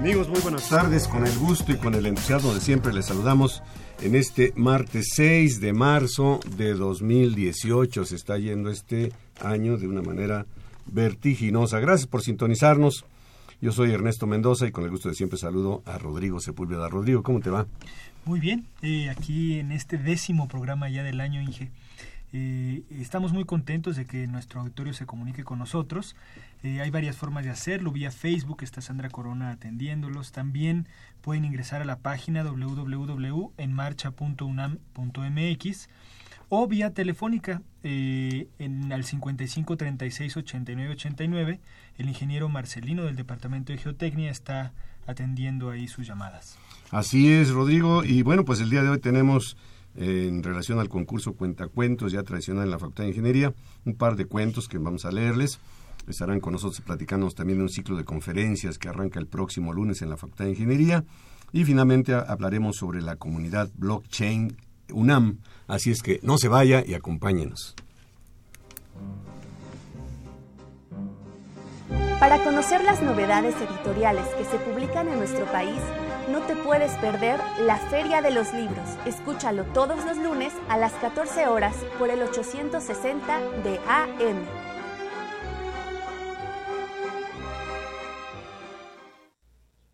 Amigos, muy buenas tardes. Con el gusto y con el entusiasmo de siempre les saludamos en este martes 6 de marzo de 2018. Se está yendo este año de una manera vertiginosa. Gracias por sintonizarnos. Yo soy Ernesto Mendoza y con el gusto de siempre saludo a Rodrigo Sepúlveda. Rodrigo, ¿cómo te va? Muy bien, eh, aquí en este décimo programa ya del año, Inge. Eh, estamos muy contentos de que nuestro auditorio se comunique con nosotros. Eh, hay varias formas de hacerlo. Vía Facebook está Sandra Corona atendiéndolos. También pueden ingresar a la página www.enmarcha.unam.mx o vía telefónica eh, en al 55 36 89 89. El ingeniero Marcelino del Departamento de Geotecnia está atendiendo ahí sus llamadas. Así es, Rodrigo. Y bueno, pues el día de hoy tenemos en relación al concurso Cuentacuentos ya tradicional en la Facultad de Ingeniería, un par de cuentos que vamos a leerles. Estarán con nosotros platicándonos también de un ciclo de conferencias que arranca el próximo lunes en la Facultad de Ingeniería. Y finalmente hablaremos sobre la comunidad blockchain UNAM. Así es que no se vaya y acompáñenos. Para conocer las novedades editoriales que se publican en nuestro país, no te puedes perder la Feria de los Libros. Escúchalo todos los lunes a las 14 horas por el 860 de AM.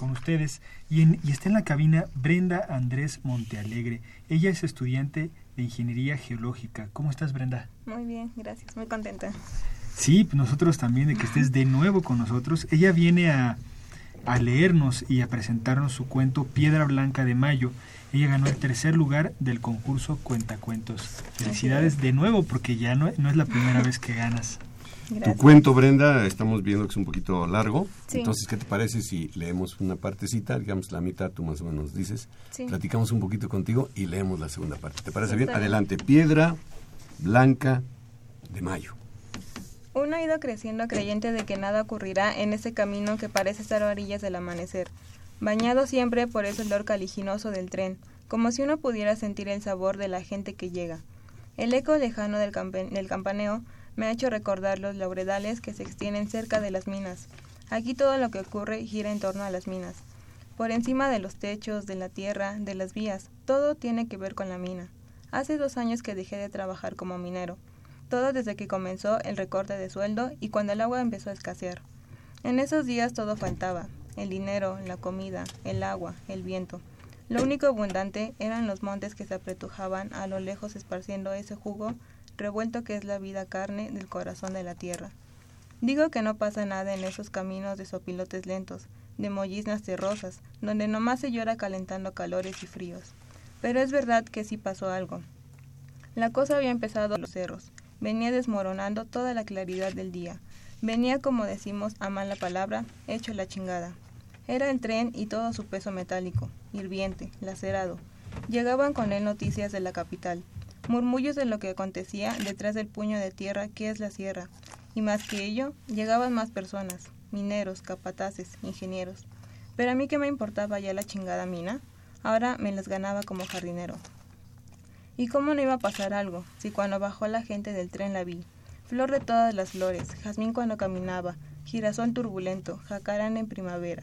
con ustedes y, y, está en la cabina Brenda Andrés Montealegre. Ella es estudiante de Ingeniería Geológica. ¿Cómo estás, Brenda? Muy bien, gracias, muy contenta. Sí, nosotros también de que estés de nuevo con nosotros. Ella viene a, a leernos y a presentarnos su cuento Piedra Blanca de Mayo. Ella ganó el tercer lugar del concurso Cuentacuentos. Felicidades de nuevo porque ya no, no es la primera vez que ganas. Tu cuento, Brenda, estamos viendo que es un poquito largo. Entonces, ¿qué te parece si leemos una partecita, digamos la mitad, tú más o menos dices? Platicamos un poquito contigo y leemos la segunda parte. ¿Te parece bien? Adelante. Piedra Blanca de Mayo. Uno ha ido creciendo creyente de que nada ocurrirá en ese camino que parece estar a orillas del amanecer bañado siempre por ese olor caliginoso del tren, como si uno pudiera sentir el sabor de la gente que llega. El eco lejano del, del campaneo me ha hecho recordar los lauredales que se extienden cerca de las minas. Aquí todo lo que ocurre gira en torno a las minas. Por encima de los techos, de la tierra, de las vías, todo tiene que ver con la mina. Hace dos años que dejé de trabajar como minero. Todo desde que comenzó el recorte de sueldo y cuando el agua empezó a escasear. En esos días todo faltaba, el dinero, la comida, el agua, el viento. Lo único abundante eran los montes que se apretujaban a lo lejos esparciendo ese jugo revuelto que es la vida carne del corazón de la tierra. Digo que no pasa nada en esos caminos de sopilotes lentos, de molliznas terrosas, donde nomás se llora calentando calores y fríos. Pero es verdad que sí pasó algo. La cosa había empezado los cerros, venía desmoronando toda la claridad del día, venía como decimos a mala palabra, hecho la chingada. Era el tren y todo su peso metálico, hirviente, lacerado. Llegaban con él noticias de la capital, murmullos de lo que acontecía detrás del puño de tierra que es la sierra, Y más que ello, llegaban más personas, mineros, capataces, ingenieros. Pero a mí que me importaba ya la chingada mina, ahora me las ganaba como jardinero. ¿Y cómo no iba a pasar algo si cuando bajó la gente del tren la vi? Flor de todas las flores, jazmín cuando caminaba, girasol turbulento, jacarán en primavera.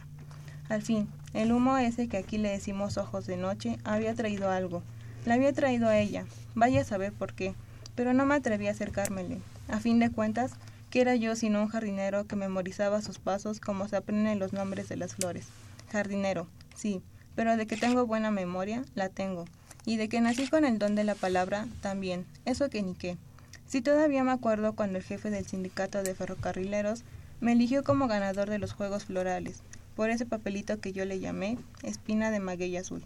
Al fin, el humo ese que aquí le decimos ojos de noche había traído algo. La había traído a ella, vaya a saber por qué, pero no me atreví a acercármele. A fin de cuentas, que era yo sino un jardinero que memorizaba sus pasos como se aprenden los nombres de las flores. Jardinero, sí, pero de que tengo buena memoria, la tengo. Y de que nací con el don de la palabra, también. Eso que ni qué. Si todavía me acuerdo cuando el jefe del sindicato de ferrocarrileros me eligió como ganador de los Juegos Florales, por ese papelito que yo le llamé espina de maguey azul.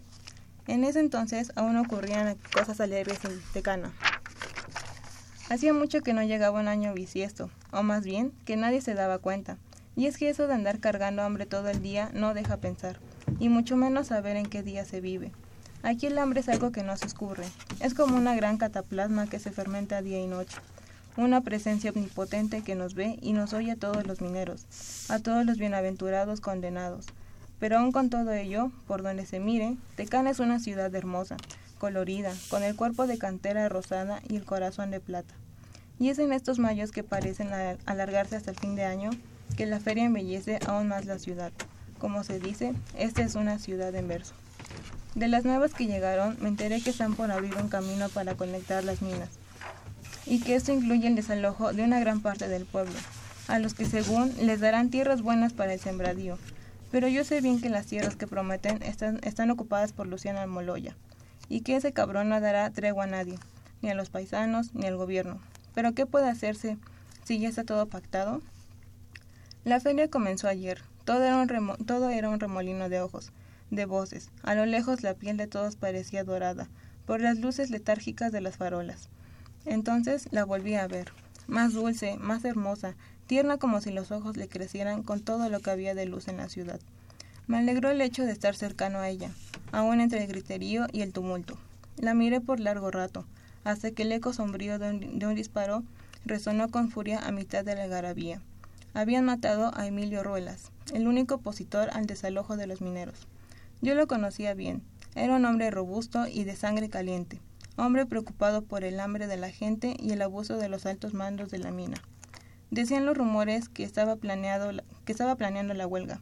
En ese entonces aún ocurrían cosas alegres en Tecana. Hacía mucho que no llegaba un año bisiesto, o más bien que nadie se daba cuenta. Y es que eso de andar cargando hambre todo el día no deja pensar, y mucho menos saber en qué día se vive. Aquí el hambre es algo que no se escurre, es como una gran cataplasma que se fermenta día y noche una presencia omnipotente que nos ve y nos oye a todos los mineros, a todos los bienaventurados condenados. Pero aun con todo ello, por donde se mire, Tecana es una ciudad hermosa, colorida, con el cuerpo de cantera rosada y el corazón de plata. Y es en estos mayos que parecen alargarse hasta el fin de año que la feria embellece aún más la ciudad. Como se dice, esta es una ciudad en verso. De las nuevas que llegaron, me enteré que están por abrir un camino para conectar las minas y que esto incluye el desalojo de una gran parte del pueblo, a los que según les darán tierras buenas para el sembradío. Pero yo sé bien que las tierras que prometen están, están ocupadas por Luciano Almoloya, y que ese cabrón no dará tregua a nadie, ni a los paisanos, ni al gobierno. Pero ¿qué puede hacerse si ya está todo pactado? La feria comenzó ayer. Todo era un remolino de ojos, de voces. A lo lejos la piel de todos parecía dorada, por las luces letárgicas de las farolas. Entonces la volví a ver, más dulce, más hermosa, tierna como si los ojos le crecieran con todo lo que había de luz en la ciudad. Me alegró el hecho de estar cercano a ella, aún entre el griterío y el tumulto. La miré por largo rato, hasta que el eco sombrío de un, disparo resonó con furia a mitad de la garabía. Habían matado a Emilio Ruelas, el único opositor al desalojo de los mineros. Yo lo conocía bien. Era un hombre robusto y de sangre caliente hombre preocupado por el hambre de la gente y el abuso de los altos mandos de la mina. Decían los rumores que estaba, planeando la huelga,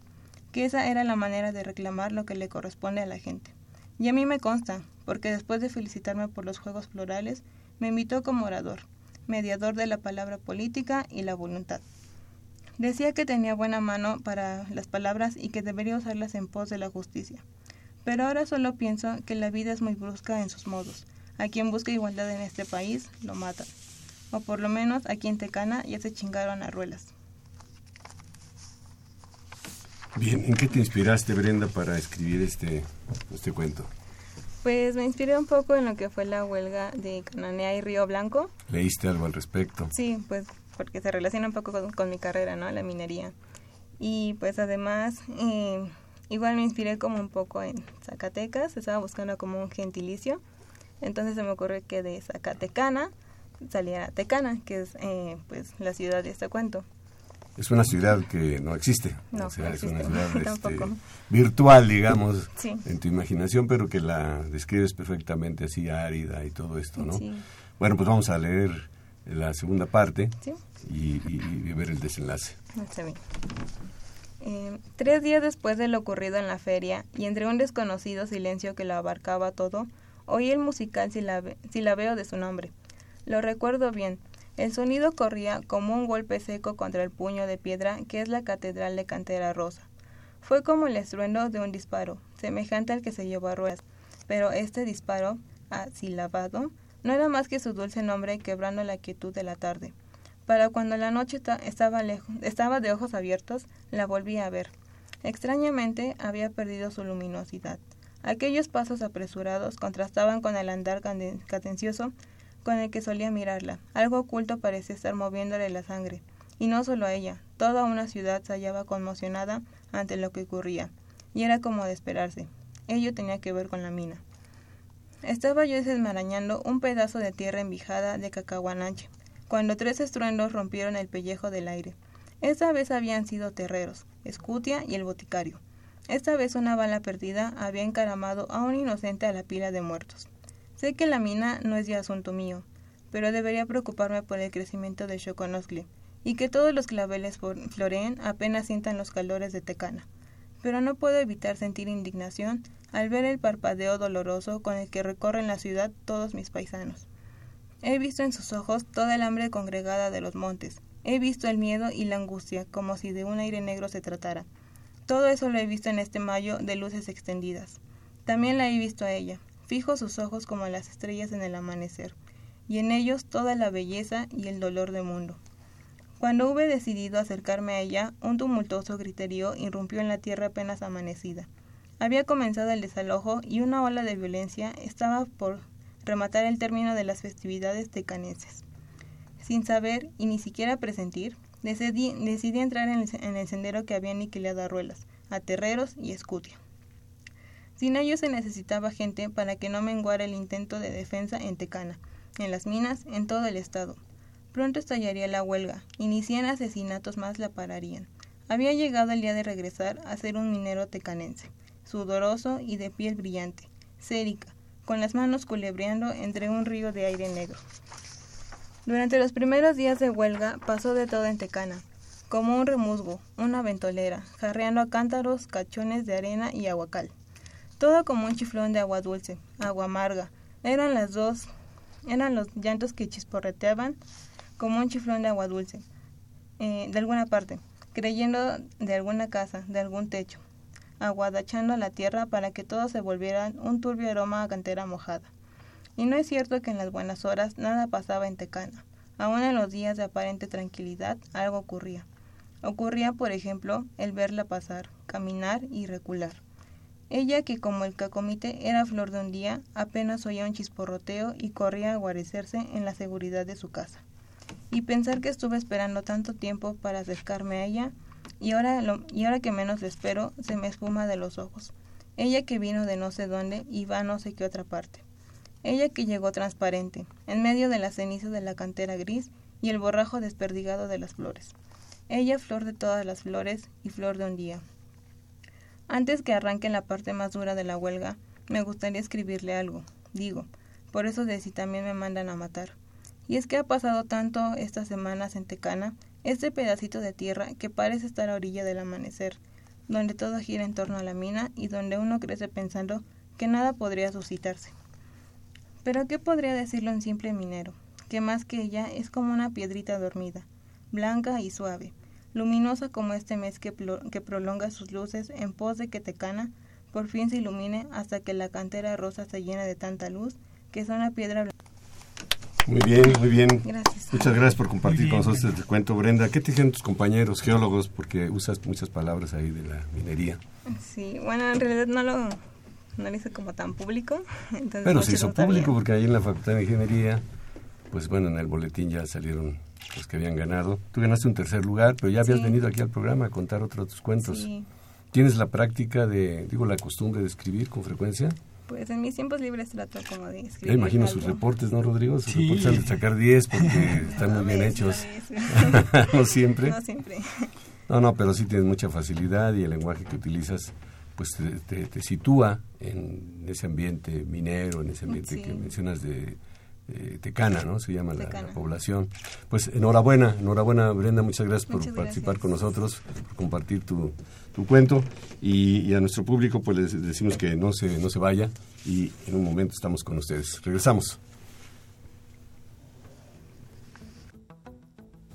que esa era la manera de reclamar lo que le corresponde a la gente. Y a mí me consta, porque después de felicitarme por los Juegos Florales, me invitó como orador, mediador de la palabra política y la voluntad. Decía que tenía buena mano para las palabras y que debería usarlas en pos de la justicia. Pero ahora solo pienso que la vida es muy brusca en sus modos, a quien busca igualdad en este país, lo matan. O por lo menos aquí en Tecana ya se chingaron a ruelas. Bien, ¿en qué te inspiraste, Brenda, para escribir este, este cuento? Pues me inspiré un poco en lo que fue la huelga de Cananea y Río Blanco. ¿Leíste algo al respecto? Sí, pues porque se relaciona un poco con, mi carrera, ¿no? La minería. Y pues además, eh, igual me inspiré como un poco en Zacatecas, estaba buscando como un gentilicio entonces se me ocurrió que de Zacatecana saliera Tecana, que es eh, pues la ciudad de este cuento. Es una ciudad que no existe. No, o sea, es una ciudad este, virtual, digamos, en tu imaginación, pero que la describes perfectamente así, árida y todo esto, ¿no? Bueno, pues vamos a leer la segunda parte y, ver el desenlace. Eh, tres días después de lo ocurrido en la feria y entre un desconocido silencio que lo abarcaba todo, Oí el musical silabeo de su nombre. Lo recuerdo bien. El sonido corría como un golpe seco contra el puño de piedra que es la catedral de Cantera Rosa. Fue como el estruendo de un disparo, semejante al que se llevó a ruedas, pero este disparo, asilabado, no era más que su dulce nombre quebrando la quietud de la tarde. Para cuando la noche estaba, lejos, estaba de ojos abiertos, la volví a ver. Extrañamente había perdido su luminosidad. Aquellos pasos apresurados contrastaban con el andar cadencioso con el que solía mirarla. Algo oculto parecía estar moviéndole la sangre. Y no solo a ella, toda una ciudad se hallaba conmocionada ante lo que ocurría. Y era como de esperarse. Ello tenía que ver con la mina. Estaba yo desmarañando un pedazo de tierra envijada de cacahuananche, cuando tres estruendos rompieron el pellejo del aire. Esta vez habían sido terreros, Escutia y el boticario. Esta vez una bala perdida había encaramado a un inocente a la pila de muertos. Sé que la mina no es ya asunto mío, pero debería preocuparme por el crecimiento de Xoconoscle y que todos los claveles floreen apenas sientan los calores de Tecana. Pero no puedo evitar sentir indignación al ver el parpadeo doloroso con el que recorren la ciudad todos mis paisanos. He visto en sus ojos toda el hambre congregada de los montes, he visto el miedo y la angustia como si de un aire negro se tratara. Todo eso lo he visto en este mayo de luces extendidas. También la he visto a ella, fijo sus ojos como las estrellas en el amanecer, y en ellos toda la belleza y el dolor del mundo. Cuando hube decidido acercarme a ella, un tumultuoso griterío irrumpió en la tierra apenas amanecida. Había comenzado el desalojo y una ola de violencia estaba por rematar el término de las festividades tecanenses. Sin saber y ni siquiera presentir, decidí, entrar en el, sendero que había aniquilado a Ruelas, a Terreros y Escutia. Sin ello se necesitaba gente para que no menguara el intento de defensa en Tecana, en las minas, en todo el estado. Pronto estallaría la huelga, y ni cien asesinatos más la pararían. Había llegado el día de regresar a ser un minero tecanense sudoroso y de piel brillante, sérica, con las manos culebreando entre un río de aire negro. Durante los primeros días de huelga pasó de todo en Tecana, como un remusgo, una ventolera, jarreando a cántaros, cachones de arena y aguacal. Todo como un chiflón de agua dulce, agua amarga. Eran las dos, eran los llantos que chisporreteaban como un chiflón de agua dulce, eh, de alguna parte, creyendo de alguna casa, de algún techo, aguadachando la tierra para que todo se volviera un turbio aroma a cantera mojada. Y no es cierto que en las buenas horas nada pasaba en Tecana. Aún en los días de aparente tranquilidad algo ocurría. Ocurría, por ejemplo, el verla pasar, caminar y recular. Ella, que como el cacomite era flor de un día, apenas oía un chisporroteo y corría a guarecerse en la seguridad de su casa. Y pensar que estuve esperando tanto tiempo para acercarme a ella y ahora, y ahora que menos le espero, se me espuma de los ojos. Ella que vino de no sé dónde y va a no sé qué otra parte. Ella que llegó transparente, en medio de la ceniza de la cantera gris y el borrajo desperdigado de las flores. Ella flor de todas las flores y flor de un día. Antes que arranque la parte más dura de la huelga, me gustaría escribirle algo, digo, por eso de si también me mandan a matar. Y es que ha pasado tanto estas semanas en Tecana este pedacito de tierra que parece estar a orilla del amanecer, donde todo gira en torno a la mina y donde uno crece pensando que nada podría suscitarse. Pero ¿qué podría decirlo un simple minero? Que más que ella es como una piedrita dormida, blanca y suave, luminosa como este mes que, que prolonga sus luces en pos de que Tecana por fin se ilumine hasta que la cantera rosa se llena de tanta luz que es una piedra blanca. Muy bien, muy bien. Muchas gracias por compartir con nosotros este cuento, Brenda. ¿Qué te dijeron tus compañeros geólogos? Porque usas muchas palabras ahí de la minería. Sí, bueno, en realidad no lo, no lo hice como tan público. Pero se hizo público porque ahí en la Facultad de Ingeniería, pues bueno, en el boletín ya salieron los que habían ganado. Tú ganaste un tercer lugar, pero ya habías venido aquí al programa a contar otros tus cuentos. ¿Tienes la práctica de, digo, la costumbre de escribir con frecuencia? Pues en mis tiempos libres trato como de escribir. Ya imagino sus reportes, ¿no, Rodrigo? Sus reportes han de sacar 10 porque están muy bien hechos. no siempre. No siempre. No, no, pero sí tienes mucha facilidad y el lenguaje que utilizas pues te, te, sitúa en ese ambiente minero, en ese ambiente que mencionas de, Tecana, ¿no? Se llama la, población. Pues enhorabuena, enhorabuena Brenda, muchas gracias por participar con nosotros, por compartir tu, tu cuento y, a nuestro público pues les decimos que no se, no se vaya y en un momento estamos con ustedes. Regresamos.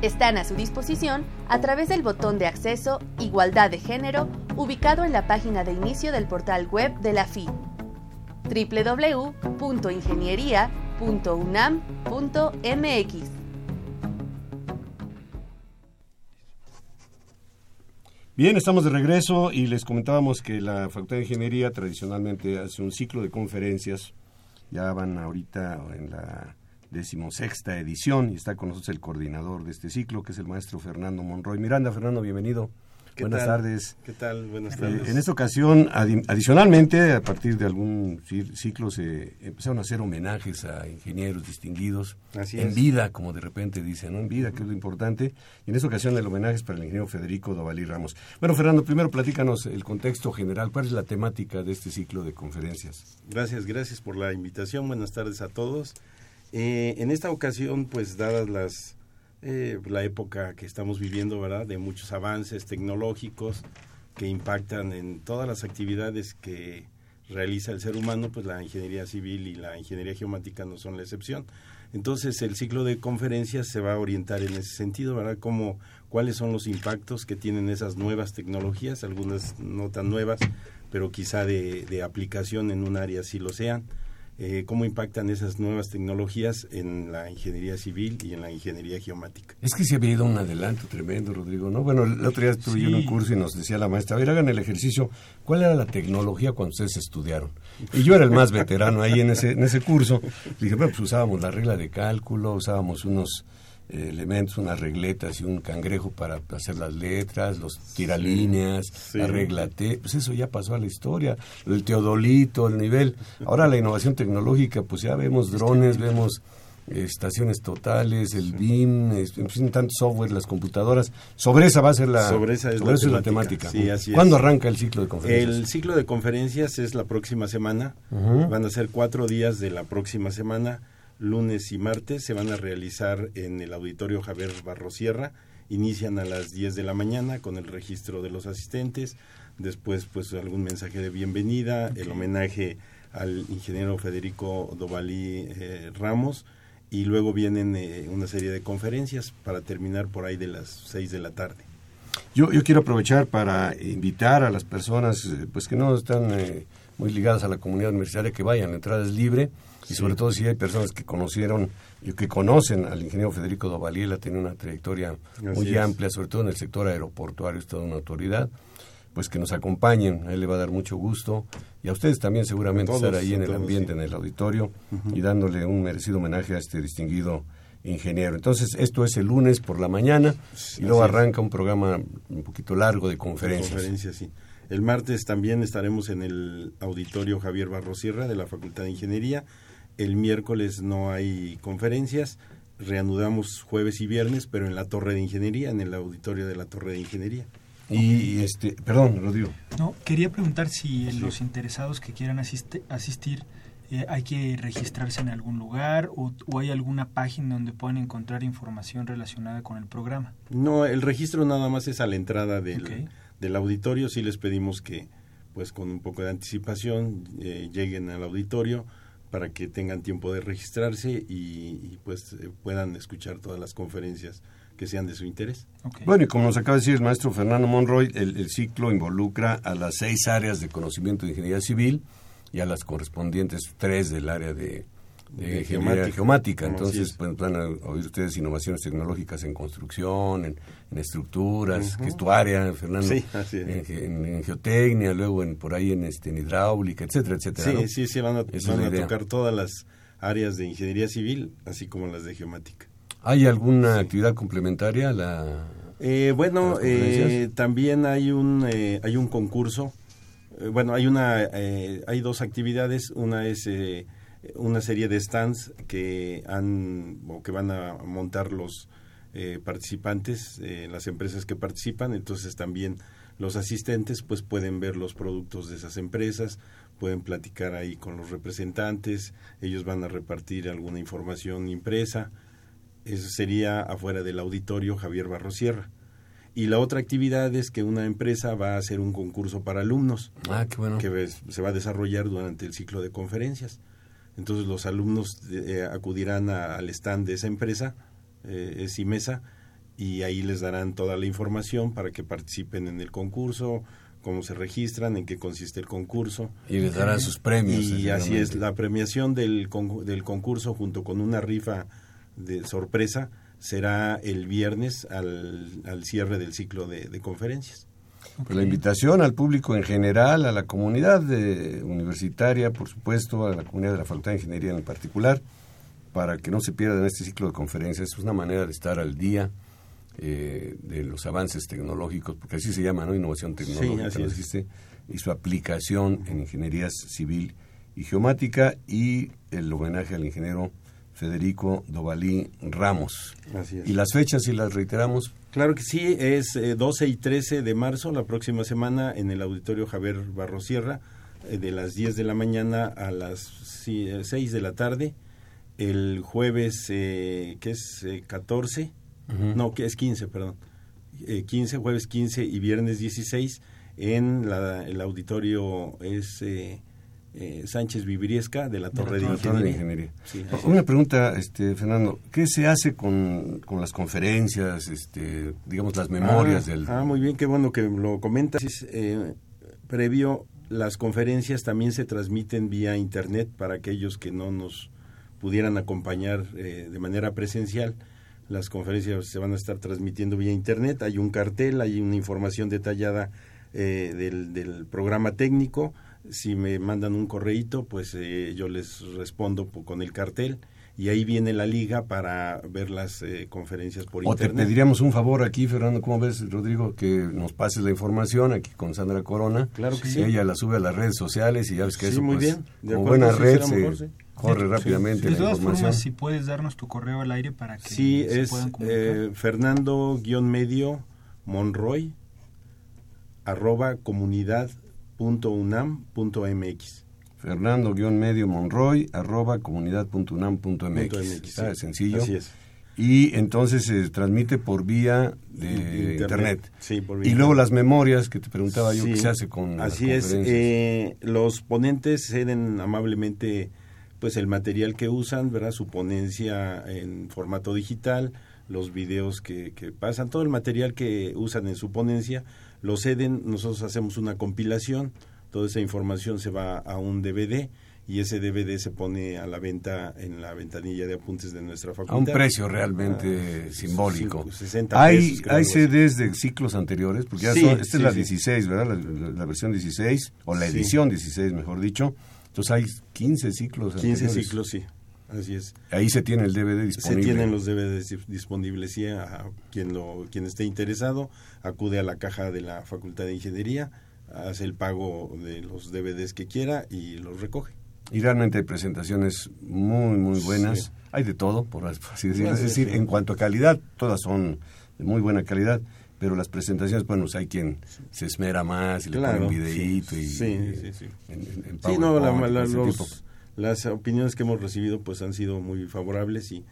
Están a su disposición a través del botón de acceso Igualdad de Género ubicado en la página de inicio del portal web de la FI www.ingeniería.unam.mx. Bien, estamos de regreso y les comentábamos que la Facultad de Ingeniería tradicionalmente hace un ciclo de conferencias. Ya van ahorita en la decimosexta edición y está con nosotros el coordinador de este ciclo, que es el maestro Fernando Monroy. Miranda, Fernando, bienvenido. Buenas tardes. ¿Qué tal? Buenas Eh, tardes. en esta ocasión, adi- adicionalmente, a partir de algún ci- ciclo, se empezaron a hacer homenajes a ingenieros distinguidos Así en es. vida, como de repente dicen, ¿no? En vida, que es lo importante. Y en esta ocasión el homenaje es para el ingeniero Federico Dovalí Ramos. Bueno, Fernando, primero platícanos el contexto general. ¿Cuál es la temática de este ciclo de conferencias? Gracias, gracias por la invitación. Buenas tardes a todos. Eh, en esta ocasión, pues dadas las eh, la época que estamos viviendo, ¿verdad? De muchos avances tecnológicos que impactan en todas las actividades que realiza el ser humano, pues la ingeniería civil y la ingeniería geomática no son la excepción. Entonces, el ciclo de conferencias se va a orientar en ese sentido, ¿verdad? Como cuáles son los impactos que tienen esas nuevas tecnologías, algunas no tan nuevas, pero quizá de, de aplicación en un área sí lo sean. Eh, cómo impactan esas nuevas tecnologías en la ingeniería civil y en la ingeniería geomática. Es que se había ido un adelanto tremendo, Rodrigo, ¿no? Bueno, el otro día estuve yo en un Sí. curso y nos decía la maestra, a ver, hagan el ejercicio, ¿cuál era la tecnología cuando ustedes estudiaron? Y yo era el más veterano ahí en ese, en ese curso. Dije, bueno, pues usábamos la regla de cálculo, usábamos unos elementos, unas regletas y un cangrejo para hacer las letras, los tiralíneas, Sí. la regla T, pues eso ya pasó a la historia, el teodolito, el nivel. Ahora la innovación tecnológica, pues ya vemos drones, vemos estaciones totales, el BIM, en tanto software, las computadoras. Sobre esa va a ser la, Sobre esa es sobre la eso es la temática. Sí, es. ¿Cuándo arranca el ciclo de conferencias? El ciclo de conferencias es la próxima semana. Van a ser cuatro días de la próxima semana, lunes y martes. Se van a realizar en el auditorio Javier Barrosierra. Inician a las 10 de la mañana con el registro de los asistentes. Después, pues, algún mensaje de bienvenida, el homenaje al ingeniero Federico Dovalí eh, Ramos. Y luego vienen eh, una serie de conferencias para terminar por ahí de las 6 de la tarde. Yo, yo quiero aprovechar para invitar a las personas eh, pues que no están eh, muy ligadas a la comunidad universitaria que vayan, la entrada es libre y sobre todo si hay personas que conocieron y que conocen al ingeniero Federico Dovaliel, ha tenido una trayectoria muy es. amplia, sobre todo en el sector aeroportuario, es toda una autoridad, pues que nos acompañen, a él le va a dar mucho gusto y a ustedes también seguramente todos, estar ahí en el ambiente, sí. en el auditorio y dándole un merecido homenaje a este distinguido ingeniero. Entonces, esto es el lunes por la mañana y luego arranca un programa un poquito largo de conferencias. Conferencias, sí. El martes también estaremos en el auditorio Javier Barrosierra de la Facultad de Ingeniería. El miércoles no hay conferencias. Reanudamos jueves y viernes, pero en la Torre de Ingeniería, en el auditorio de la Torre de Ingeniería. Y este, perdón, Rodrigo. No, quería preguntar si los interesados que quieran asiste- asistir eh, hay que registrarse en algún lugar o, o hay alguna página donde puedan encontrar información relacionada con el programa. No, el registro nada más es a la entrada del, del auditorio. Sí les pedimos que, pues con un poco de anticipación, eh, lleguen al auditorio para que tengan tiempo de registrarse y, y, pues eh, puedan escuchar todas las conferencias que sean de su interés. Bueno, y como nos acaba de decir el maestro Fernando Monroy, el, el ciclo involucra a las seis áreas de conocimiento de ingeniería civil y a las correspondientes tres del área de, de ingeniería geomática. Entonces, es. pues, van a oír ustedes innovaciones tecnológicas en construcción, en, en estructuras, que es tu área, Fernando, Sí, así es. en, ge- en- en geotecnia, luego en, por ahí en, este, en hidráulica, etcétera, etcétera. Sí, ¿no? sí, sí, van a, van a tocar todas las áreas de ingeniería civil, así como las de geomática. ¿Hay alguna actividad complementaria a la...? Eh, bueno, eh, también hay un eh, hay un concurso. Eh, bueno, hay una eh, hay dos actividades. Una es eh, una serie de stands que han o que van a montar los eh, participantes, eh, las empresas que participan. Entonces también los asistentes pues pueden ver los productos de esas empresas, pueden platicar ahí con los representantes. Ellos van a repartir alguna información impresa. Eso sería afuera del auditorio Javier Barrosierra. Y la otra actividad es que una empresa va a hacer un concurso para alumnos Ah, qué bueno. que se va a desarrollar durante el ciclo de conferencias. Entonces los alumnos eh, acudirán a- al stand de esa empresa, eh, es IMESA, y ahí les darán toda la información para que participen en el concurso, cómo se registran, en qué consiste el concurso. Y les darán sus premios. Y así es, la premiación del, del concurso junto con una rifa de sorpresa será el viernes al, al cierre del ciclo de, de conferencias. Pues la invitación al público en general, a la comunidad de, universitaria, por supuesto, a la comunidad de la Facultad de Ingeniería en particular, para que no se pierdan este ciclo de conferencias. Es una manera de estar al día eh, de los avances tecnológicos, porque así se llama, ¿no? Innovación tecnológica, Sí, es. y su aplicación en ingeniería civil y geomática, y el homenaje al ingeniero Federico Dovalí Ramos. Así es. Y las fechas, si las reiteramos, Claro que sí, es eh, 12 y 13 de marzo, la próxima semana, en el Auditorio Javier Barrosierra, eh, de las 10 de la mañana a las sí, eh, 6 de la tarde. El jueves, eh, que es eh, 14, no, que es 15, perdón. Eh, 15, jueves 15 y viernes 16, en la, el auditorio es eh, Sánchez Vibriesca de la Torre de, la Torre de Ingeniería. Ingeniería. Sí, así Una pregunta, este, Fernando, ¿qué se hace con, con las conferencias, este, digamos, las memorias ah, del... Ah, muy bien, qué bueno que lo comentas. Eh, previo, las conferencias también se transmiten vía internet para aquellos que no nos pudieran acompañar eh, de manera presencial. Las conferencias se van a estar transmitiendo vía internet. Hay un cartel, hay una información detallada eh, del, del programa técnico. Si me mandan un correíto, pues eh, yo les respondo po- con el cartel y ahí viene la liga para ver las eh, conferencias por O te internet. pediríamos un favor aquí, Fernando, ¿cómo ves, Rodrigo? Que nos pases la información aquí con Sandra Corona. Claro que sí. Ella la sube a las redes sociales y ya ves que Sí, eso, muy pues, bien. De como buena sí, red, será se mejor, sí. corre Sí, rápidamente De la todas información. formas, si puedes darnos tu correo al aire para que Sí, se es puedan comunicar. eh, Fernando-medio Monroy arroba comunidad.unam.mx. Fernando-medio Monroy, arroba comunidad.unam.mx. Está sí. sencillo. Así es. Y entonces se transmite por vía de Internet. internet. Sí, por Y vía luego internet. las memorias que te preguntaba yo, Sí, ¿qué se hace con las Así es. eh, los ponentes ceden amablemente pues el material que usan, ¿verdad? Su ponencia en formato digital, los videos que, que pasan, todo el material que usan en su ponencia, lo ceden, nosotros hacemos una compilación, toda esa información se va a un DVD y ese DVD se pone a la venta en la ventanilla de apuntes de nuestra facultad. a un precio realmente Ah, simbólico. cinco, 60 hay pesos, hay. CDs de ciclos anteriores, porque ya Sí, son- esta sí, es la sí. 16, ¿verdad? La, la- versión 16, o la edición 16, mejor dicho. Entonces hay 15 ciclos 15 anteriores. ciclos, sí, así es. Ahí se tiene el DVD disponible. Se tienen los DVDs di- disponibles, sí, a quien, lo, quien esté interesado, acude a la caja de la Facultad de Ingeniería, hace el pago de los DVDs que quiera y los recoge. Y realmente hay presentaciones muy, muy buenas. Sí. Hay de todo, por así decirlo. Es decir, en cuanto a calidad, todas son de muy buena calidad. Pero las presentaciones, bueno, pues hay quien se esmera más y le Claro, pone un videíto sí, y sí, sí, sí. en- en- en Sí, no, la- la- los-. Las opiniones que hemos recibido pues han sido muy favorables y,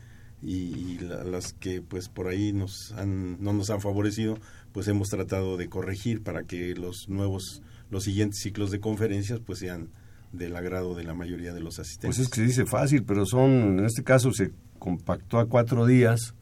y, y la- las que pues por ahí nos han, no nos han favorecido pues hemos tratado de corregir para que los nuevos, los siguientes ciclos de conferencias pues sean del agrado de la mayoría de los asistentes. Pues es que se dice fácil, pero son, en este caso se compactó a cuatro días,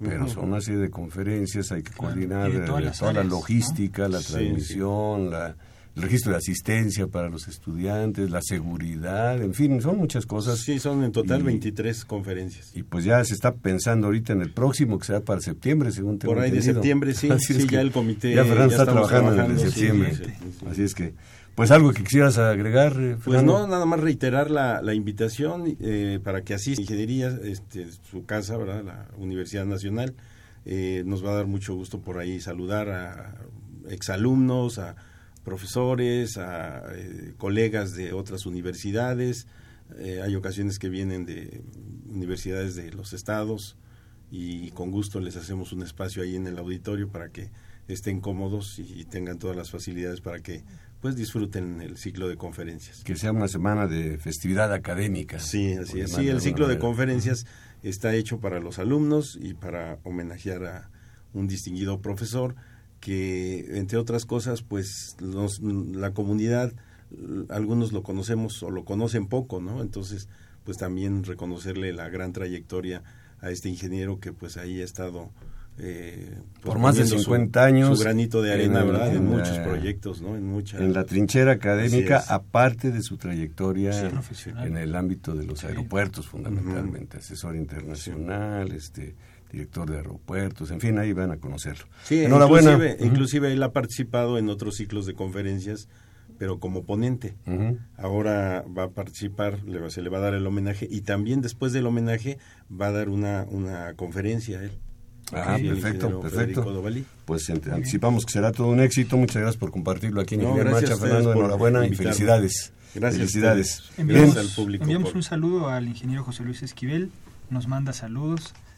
pero son una serie de conferencias, hay que coordinar eh, toda la logística, la Sí, transmisión, la- el registro de asistencia para los estudiantes, la seguridad, en fin, son muchas cosas. Sí, son en total Y- 23 conferencias. Y pues ya se está pensando ahorita en el próximo, que será para septiembre, según tengo Por ahí de septiembre, sí, Así es sí, que ya el comité, Ya Fernando ya está trabajando, en el de trabajando, sí, septiembre. sí, sí. Así es que, pues algo que quisieras agregar, eh, Pues Fernando? no, nada más reiterar la, la invitación eh, para que asista Ingeniería, este, su casa, ¿verdad? la Universidad Nacional. Eh, nos va a dar mucho gusto por ahí saludar a exalumnos, a profesores, a eh, colegas de otras universidades. Eh, hay ocasiones que vienen de universidades de los estados y con gusto les hacemos un espacio ahí en el auditorio para que estén cómodos y tengan todas las facilidades para que pues disfruten el ciclo de conferencias. Que sea una semana de festividad académica. Sí, así es. Sí, el ciclo de conferencias está hecho para los alumnos y para homenajear a un distinguido profesor que, entre otras cosas, pues nos- la comunidad, algunos lo conocemos o lo conocen poco, ¿no? Entonces, pues también reconocerle la gran trayectoria a este ingeniero que pues ahí ha estado eh, pues, Por más de poniendo su- 50 años su granito de arena, en- ¿verdad? En, en muchos la- proyectos, ¿no? En muchas En la trinchera académica, aparte de su trayectoria Sí, en el ámbito de los Sí. aeropuertos, fundamentalmente, asesor internacional, este director de aeropuertos, en fin, ahí van a conocerlo. Sí, Enhorabuena. Inclusive, inclusive él ha participado en otros ciclos de conferencias, pero como ponente. Ahora va a participar, le va- se le va a dar el homenaje y también después del homenaje va a dar una, una conferencia él. Ah, Sí, perfecto, perfecto. Pues anticipamos que será todo un éxito. Muchas gracias por compartirlo aquí en No, Ingeniero gracias Marcha, a ustedes Fernando. Enhorabuena y felicidades. Gracias Felicidades. Enviamos, Gracias al público enviamos por- un saludo al ingeniero José Luis Esquivel, nos manda saludos.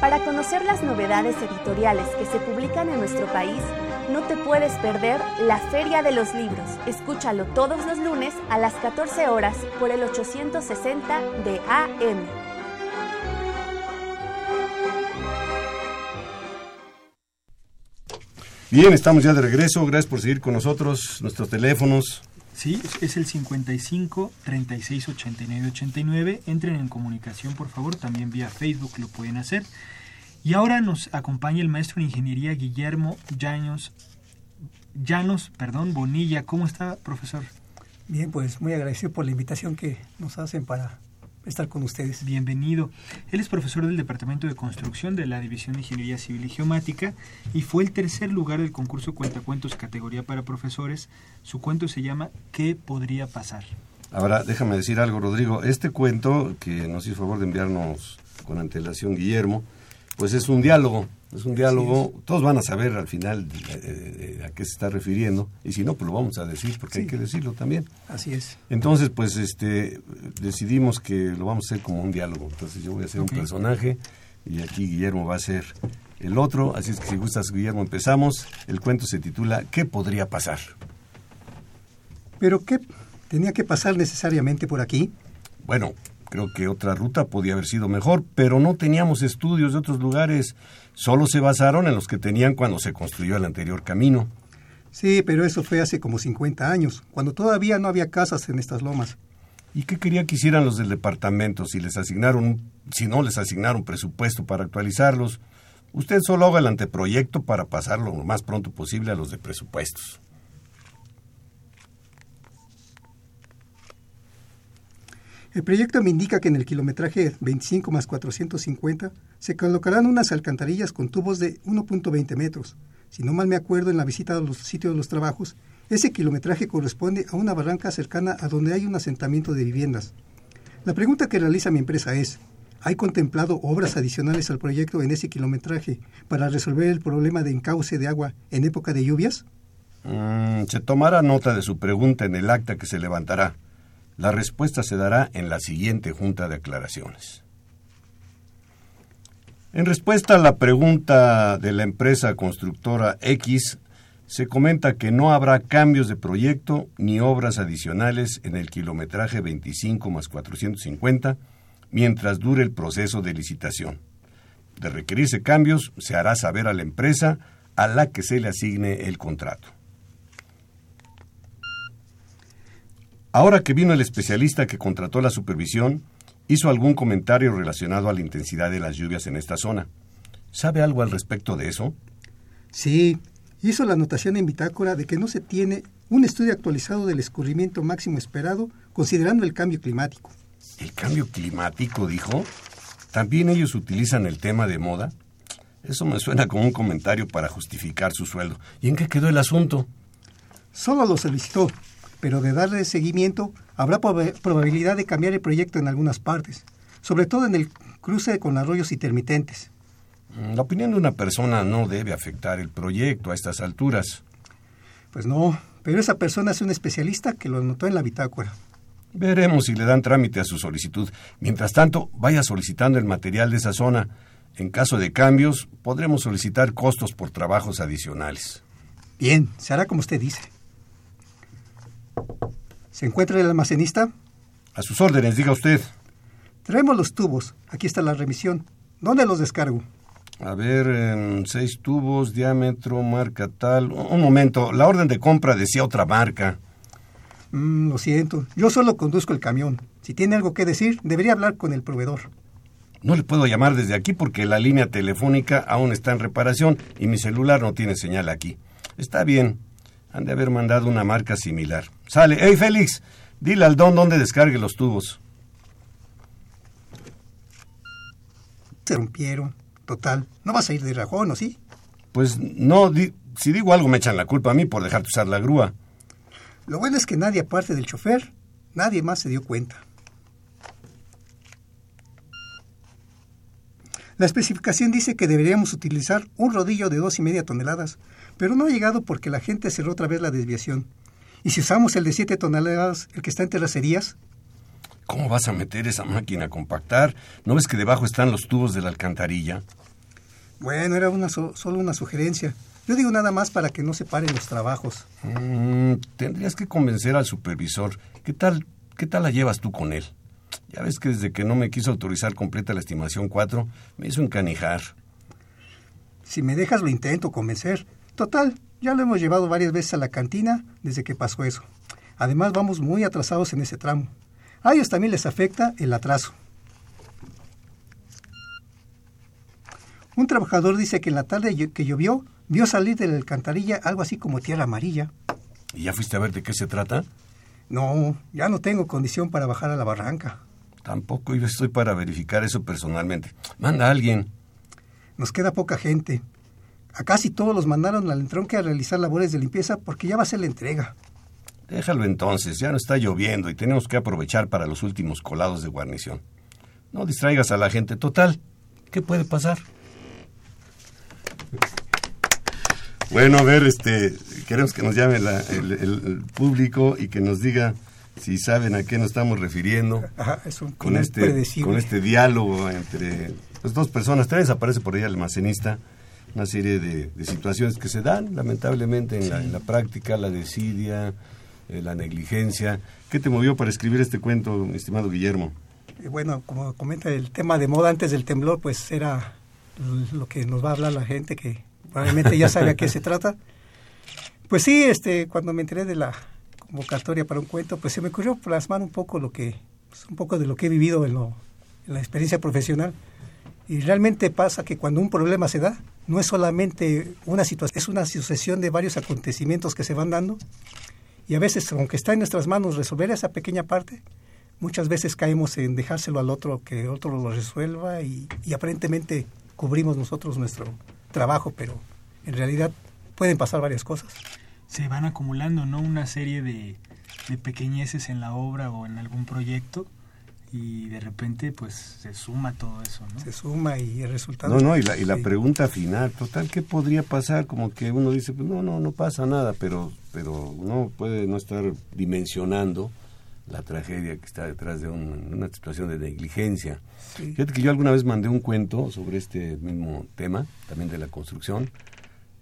Para conocer las novedades editoriales que se publican en nuestro país, no te puedes perder la Feria de los Libros. Escúchalo todos los lunes a las 14 horas por el 860 de AM. Bien, estamos ya de regreso. Gracias por seguir con nosotros. Nuestros teléfonos. Sí, es el 55 36 89 89. Entren en comunicación, por favor. También vía Facebook lo pueden hacer. Y ahora nos acompaña el maestro en ingeniería Guillermo Llanos, Llanos perdón, Bonilla. ¿Cómo está, profesor? Bien, pues muy agradecido por la invitación que nos hacen para estar con ustedes. Bienvenido. Él es profesor del Departamento de Construcción de la División de Ingeniería Civil y Geomática y fue el tercer lugar del concurso Cuentacuentos categoría para profesores. Su cuento se llama ¿Qué podría pasar? Ahora, déjame decir algo, Rodrigo. Este cuento que nos hizo favor de enviarnos con antelación Guillermo, pues es un diálogo. Es un diálogo. Todos van a saber al final eh, eh, a qué se está refiriendo. Y si no, pues lo vamos a decir, porque hay que decirlo también. Así es. Entonces, pues este decidimos que lo vamos a hacer como un diálogo. Entonces yo voy a ser un personaje y aquí Guillermo va a ser el otro. Así es que si gustas, Guillermo, empezamos. El cuento se titula ¿Qué podría pasar? Pero ¿qué tenía que pasar necesariamente por aquí? Bueno, creo que otra ruta podía haber sido mejor, pero no teníamos estudios de otros lugares. Solo se basaron en los que tenían cuando se construyó el anterior camino. Sí, pero eso fue hace como 50 años, cuando todavía no había casas en estas lomas. ¿Y qué quería que hicieran los del departamento si les asignaron, si no les asignaron presupuesto para actualizarlos? Usted solo haga el anteproyecto para pasarlo lo más pronto posible a los de presupuestos. El proyecto me indica que en el kilometraje 25 más 450 se colocarán unas alcantarillas con tubos de 1.20 metros. Si no mal me acuerdo, en la visita a los sitios de los trabajos, ese kilometraje corresponde a una barranca cercana a donde hay un asentamiento de viviendas. La pregunta que realiza mi empresa es, ¿hay contemplado obras adicionales al proyecto en ese kilometraje para resolver el problema de encauce de agua en época de lluvias? Mm, se tomará nota de su pregunta en el acta que se levantará. La respuesta se dará en la siguiente junta de aclaraciones. En respuesta a la pregunta de la empresa constructora X, se comenta que no habrá cambios de proyecto ni obras adicionales en el kilometraje 25 más 450 mientras dure el proceso de licitación. De requerirse cambios, se hará saber a la empresa a la que se le asigne el contrato. Ahora que vino el especialista que contrató la supervisión, hizo algún comentario relacionado a la intensidad de las lluvias en esta zona. ¿Sabe algo al respecto de eso? Sí, hizo la anotación en bitácora de que no se tiene un estudio actualizado del escurrimiento máximo esperado considerando el cambio climático. ¿El cambio climático, dijo? ¿También ellos utilizan el tema de moda? Eso me suena como un comentario para justificar su sueldo. ¿Y en qué quedó el asunto? Solo lo solicitó, pero de darle seguimiento habrá proba- probabilidad de cambiar el proyecto en algunas partes, sobre todo en el cruce con arroyos intermitentes. Mm, La opinión de una persona no debe afectar el proyecto a estas alturas. Pues no, pero esa persona es un especialista que lo anotó en la bitácora. Veremos si le dan trámite a su solicitud. Mientras tanto, vaya solicitando el material de esa zona. En caso de cambios, podremos solicitar costos por trabajos adicionales. Bien, se hará como usted dice. ¿Se encuentra el almacenista? A sus órdenes, diga usted. Traemos los tubos. Aquí está la remisión. ¿Dónde los descargo? A ver, seis tubos, diámetro, marca tal. Un momento, la orden de compra decía otra marca. Mm, lo siento, yo solo conduzco el camión. Si tiene algo que decir, debería hablar con el proveedor. No le puedo llamar desde aquí porque la línea telefónica aún está en reparación y mi celular no tiene señal aquí. Está bien, han de haber mandado una marca similar. Sale, hey Félix, dile al don dónde descargue los tubos. Se rompieron. Total, no vas a ir de rajón, ¿o sí? Pues no, si digo algo me echan la culpa a mí por dejarte usar la grúa. Lo bueno es que nadie aparte del chofer, nadie más se dio cuenta. La especificación dice que deberíamos utilizar un rodillo de dos y media toneladas, pero no ha llegado porque la gente cerró otra vez la desviación. Y si usamos el de siete toneladas, el que está en terracerías, ¿Cómo vas a meter esa máquina a compactar? ¿No ves que debajo están los tubos de la alcantarilla? Bueno, era una solo una sugerencia. Yo digo nada más para que no se paren los trabajos. Mm, tendrías que convencer al supervisor. ¿Qué tal, ¿Qué tal la llevas tú con él? Ya ves que desde que no me quiso autorizar completa la estimación 4, me hizo encanijar. Si me dejas lo intento convencer. Total, ya lo hemos llevado varias veces a la cantina desde que pasó eso. Además vamos muy atrasados en ese tramo. A ellos también les afecta el atraso. Un trabajador dice que en la tarde que llovió vio salir de la alcantarilla algo así como tierra amarilla. ¿Y ya fuiste a ver de qué se trata? No, ya no tengo condición para bajar a la barranca. Tampoco yo estoy para verificar eso personalmente. Manda a alguien. Nos queda poca gente. A casi todos los mandaron al entronque a realizar labores de limpieza porque ya va a ser la entrega. Déjalo entonces, ya no está lloviendo y tenemos que aprovechar para los últimos colados de guarnición. No distraigas a la gente. Total, ¿qué puede pasar? Bueno, a ver, este, queremos que nos llame el, público y que nos diga si saben a qué nos estamos refiriendo con este con este diálogo entre las dos personas. Tres aparece por ahí el almacenista, una serie de, situaciones que se dan lamentablemente en, la, en la práctica, la desidia, eh, la negligencia. ¿Qué te movió para escribir este cuento, estimado Guillermo? Eh, bueno, como comenta el tema de moda antes del temblor, pues era lo que nos va a hablar la gente que probablemente ya sabe a qué se trata. Pues sí, este, cuando me enteré de la convocatoria para un cuento, pues se me ocurrió plasmar un poco lo que, pues, un poco de lo que he vivido en, lo, en la experiencia profesional. Y realmente pasa que cuando un problema se da, no es solamente una situación, es una sucesión de varios acontecimientos que se van dando y a veces, aunque está en nuestras manos resolver esa pequeña parte, muchas veces caemos en dejárselo al otro que otro lo resuelva y, aparentemente cubrimos nosotros nuestro trabajo, pero en realidad pueden pasar varias cosas. Se van acumulando, ¿no? Una serie de pequeñeces en la obra o en algún proyecto y de repente pues se suma todo eso, ¿no? Se suma y el resultado... No, no, y la, y la pregunta final, total, ¿qué podría pasar? Como que uno dice, pues no, no, no pasa nada, pero, pero uno puede no estar dimensionando la tragedia que está detrás de una situación de negligencia. Fíjate que yo alguna vez mandé un cuento sobre este mismo tema, también de la construcción,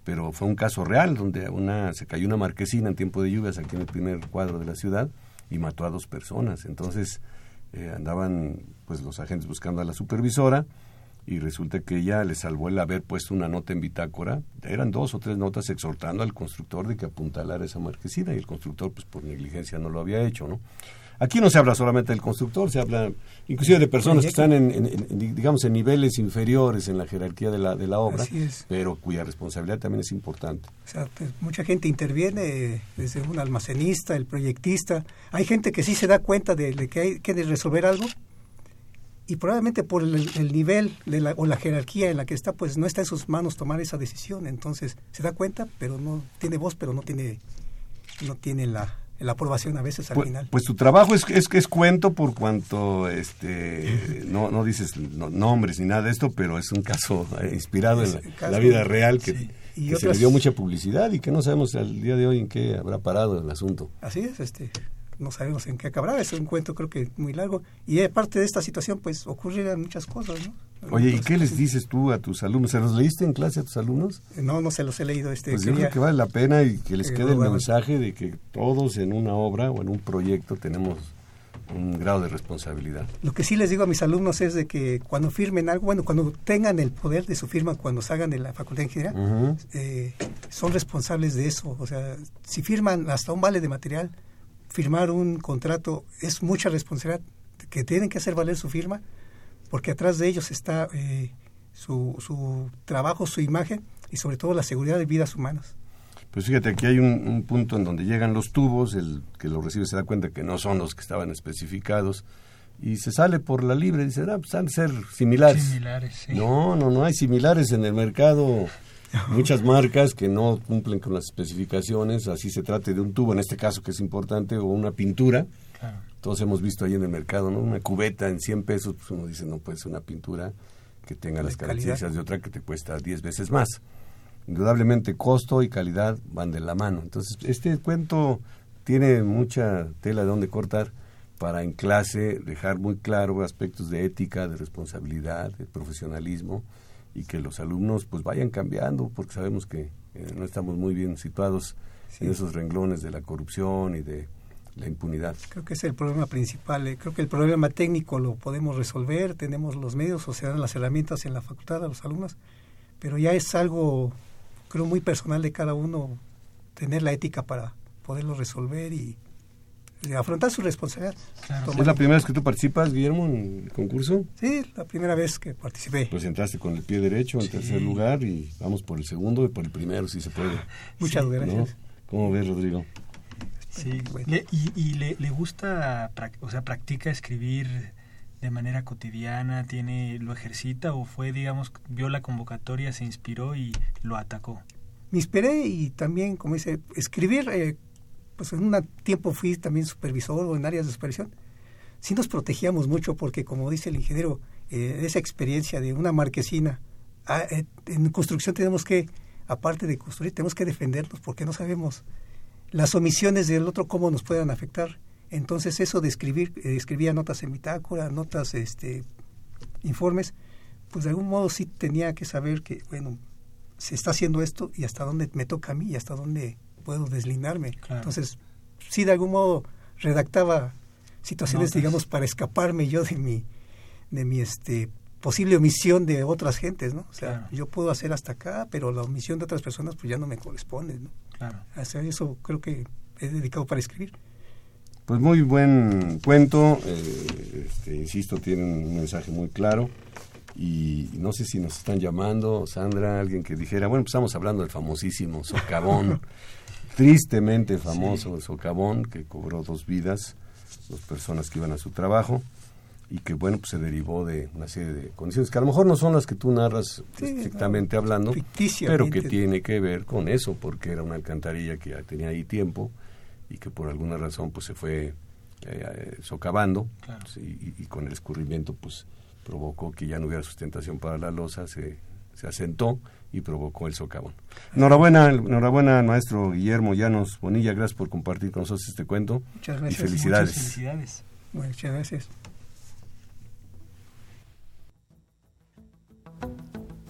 pero fue un caso real donde una se cayó una marquesina en tiempo de lluvias aquí en el primer cuadro de la ciudad y mató a dos personas. Entonces, eh, andaban pues los agentes buscando a la supervisora y resulta que ella le salvó el haber puesto una nota en bitácora. Eran dos o tres notas exhortando al constructor de que apuntalara esa marquesina y el constructor pues por negligencia no lo había hecho, ¿no? Aquí no se habla solamente del constructor, se habla inclusive de personas que están en, digamos en niveles inferiores en la jerarquía de la, de la obra, pero cuya responsabilidad también es importante. O sea, pues, mucha gente interviene, desde un almacenista, el proyectista. Hay gente que sí se da cuenta de, que hay que resolver algo y probablemente por el, nivel de la, o la jerarquía en la que está, pues no está en sus manos tomar esa decisión. Entonces se da cuenta, pero no tiene voz, pero no tiene, no tiene la, la aprobación a veces al pues, final. Pues tu trabajo es, es que es cuento por cuanto este no, no dices nombres ni nada de esto, pero es un caso eh, inspirado en la, vida real que, se le dio mucha publicidad y que no sabemos al día de hoy en qué habrá parado el asunto. Así es, este no sabemos en qué acabará, es un cuento creo que muy largo y aparte de esta situación pues ocurrirán muchas cosas, ¿no? Oye, ¿y qué les dices tú a tus alumnos? ¿Se los leíste en clase a tus alumnos? No, no se los he leído. Este, pues yo creo que vale la pena y que les quede el mensaje de que todos en una obra o en un proyecto tenemos un grado de responsabilidad. Lo que sí les digo a mis alumnos es de que cuando firmen algo, bueno, cuando tengan el poder de su firma, cuando salgan de la Facultad de Ingeniería, eh, son responsables de eso. O sea, si firman hasta un vale de material, firmar un contrato es mucha responsabilidad que tienen que hacer valer su firma, porque atrás de ellos está eh, su, su trabajo, su imagen y sobre todo la seguridad de vidas humanas. Pues fíjate, aquí hay un, punto en donde llegan los tubos, el que lo recibe se da cuenta que no son los que estaban especificados y se sale por la libre, dice, ah, pues han de ser similares. Similares, sí. No, no, no hay similares en el mercado. Muchas marcas que no cumplen con las especificaciones, así se trate de un tubo, en este caso que es importante, o una pintura. Todos hemos visto ahí en el mercado, ¿no? Una cubeta en 100 pesos, pues uno dice, no puede ser una pintura que tenga las características de otra que te cuesta 10 veces más indudablemente costo y calidad van de la mano. Entonces, este cuento tiene mucha tela de donde cortar para en clase dejar muy claro aspectos de ética, de responsabilidad, de profesionalismo y que los alumnos pues vayan cambiando porque sabemos que eh, no estamos muy bien situados en esos renglones de la corrupción y de la impunidad. Creo que es el problema principal. Eh. Creo que el problema técnico lo podemos resolver, tenemos los medios o se dan las herramientas en la facultad a los alumnos, pero ya es algo creo muy personal de cada uno tener la ética para poderlo resolver y afrontar su responsabilidad. ¿Es la primera vez que tú participas, Guillermo, en el concurso? Sí, la primera vez que participé. Pues entraste con el pie derecho en tercer lugar y vamos por el segundo y por el primero, si se puede. Muchas gracias. ¿Cómo ves, Rodrigo? Sí, y, y le, le, gusta, o sea, practica escribir de manera cotidiana, tiene lo ejercita o fue, digamos, vio la convocatoria, se inspiró y lo atacó? Me inspiré y también, como dice, escribir, eh, pues en un tiempo fui también supervisor o en áreas de supervisión. Sí nos protegíamos mucho porque, como dice el ingeniero, eh, esa experiencia de una marquesina, ah, eh, en construcción tenemos que, aparte de construir, tenemos que defendernos porque no sabemos las omisiones del otro cómo nos puedan afectar. Entonces eso de escribir, eh, escribía notas en bitácora, notas, este, informes, pues de algún modo sí tenía que saber que, bueno, se está haciendo esto y hasta dónde me toca a mí y hasta dónde puedo deslindarme. Entonces, sí de algún modo redactaba situaciones, digamos, para escaparme yo de mi, de mi este posible omisión de otras gentes, ¿no? O sea, yo puedo hacer hasta acá, pero la omisión de otras personas pues ya no me corresponde, ¿no? Claro. O sea, eso creo que he dedicado para escribir. Pues muy buen cuento, eh, este, insisto, tiene un mensaje muy claro y no sé si nos están llamando, Sandra, alguien que dijera, bueno, pues estamos hablando del famosísimo socavón, tristemente famoso socavón, que cobró dos vidas, dos personas que iban a su trabajo y que bueno, pues se derivó de una serie de condiciones que a lo mejor no son las que tú narras estrictamente hablando, pero que tiene que ver con eso, porque era una alcantarilla que ya tenía ahí tiempo y que por alguna razón pues se fue eh, socavando y, con el escurrimiento pues provocó que ya no hubiera sustentación para la losa, se, se asentó y provocó el socavón. Enhorabuena, enhorabuena maestro Guillermo Llanos Bonilla, gracias por compartir con nosotros este cuento. Muchas gracias. Y felicidades. Muchas felicidades. Muchas gracias.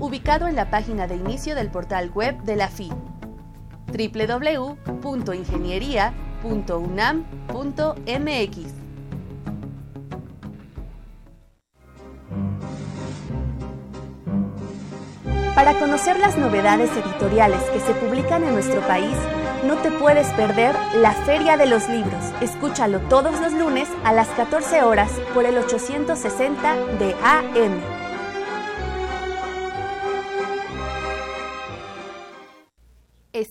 ubicado en la página de inicio del portal web de la FI www.ingeniería.unam.mx. Para conocer las novedades editoriales que se publican en nuestro país, no te puedes perder la Feria de los Libros. Escúchalo todos los lunes a las 14 horas por el 860 de AM.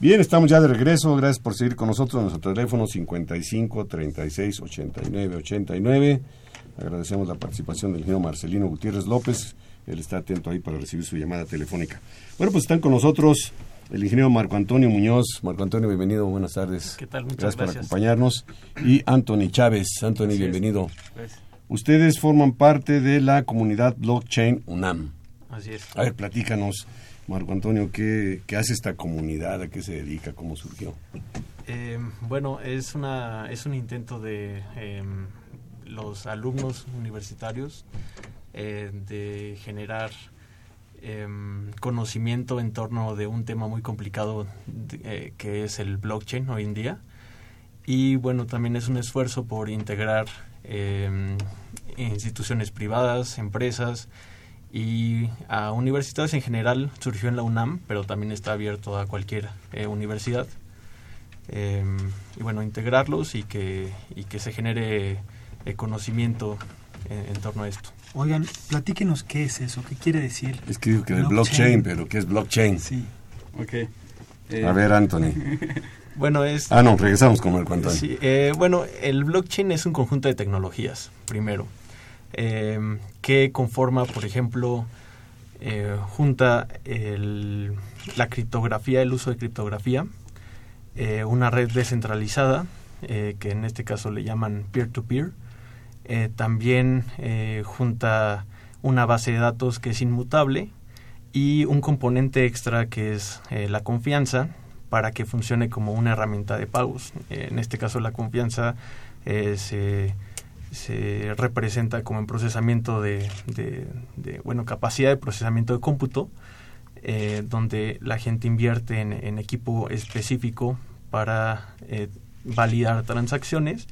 Bien, estamos ya de regreso. Gracias por seguir con nosotros. Nuestro teléfono 55 36 89 89. Agradecemos la participación del ingeniero Marcelino Gutiérrez López. Él está atento ahí para recibir su llamada telefónica. Bueno, pues están con nosotros el ingeniero Marco Antonio Muñoz. Marco Antonio, bienvenido, buenas tardes. ¿Qué tal? Muchas gracias. gracias. por acompañarnos. Y Anthony Chávez. Anthony, bienvenido. Ustedes forman parte de la comunidad blockchain UNAM. Así es. A ver, platícanos, Marco Antonio, ¿qué, hace esta comunidad? ¿A qué se dedica? ¿Cómo surgió? Eh, bueno, es, una, es un intento de eh, los alumnos universitarios eh, de generar em, conocimiento en torno de un tema muy complicado de, que es el blockchain hoy en día. Y bueno, también es un esfuerzo por integrar em, instituciones privadas, empresas, y a universidades en general surgió en la UNAM, pero también está abierto a cualquier eh, universidad. Eh, y bueno, integrarlos y que, y que se genere eh, conocimiento en, en, torno a esto. Oigan, platíquenos qué es eso, qué quiere decir. Es que digo que blockchain. blockchain, pero ¿qué es blockchain? Sí. Ok. a ver, Anthony. bueno, es... Ah, no, regresamos con el cuento. Sí, bueno, el blockchain es un conjunto de tecnologías, primero. Eh, que conforma, por ejemplo, eh, junta el, la criptografía, el uso de criptografía, eh, una red descentralizada, que en este caso le llaman peer-to-peer, -peer, también junta una base de datos que es inmutable y un componente extra que es la confianza para que funcione como una herramienta de pagos. en este caso la confianza se se representa como en procesamiento de, bueno, capacidad de procesamiento de cómputo, eh, donde la gente invierte en, equipo específico para eh, validar transacciones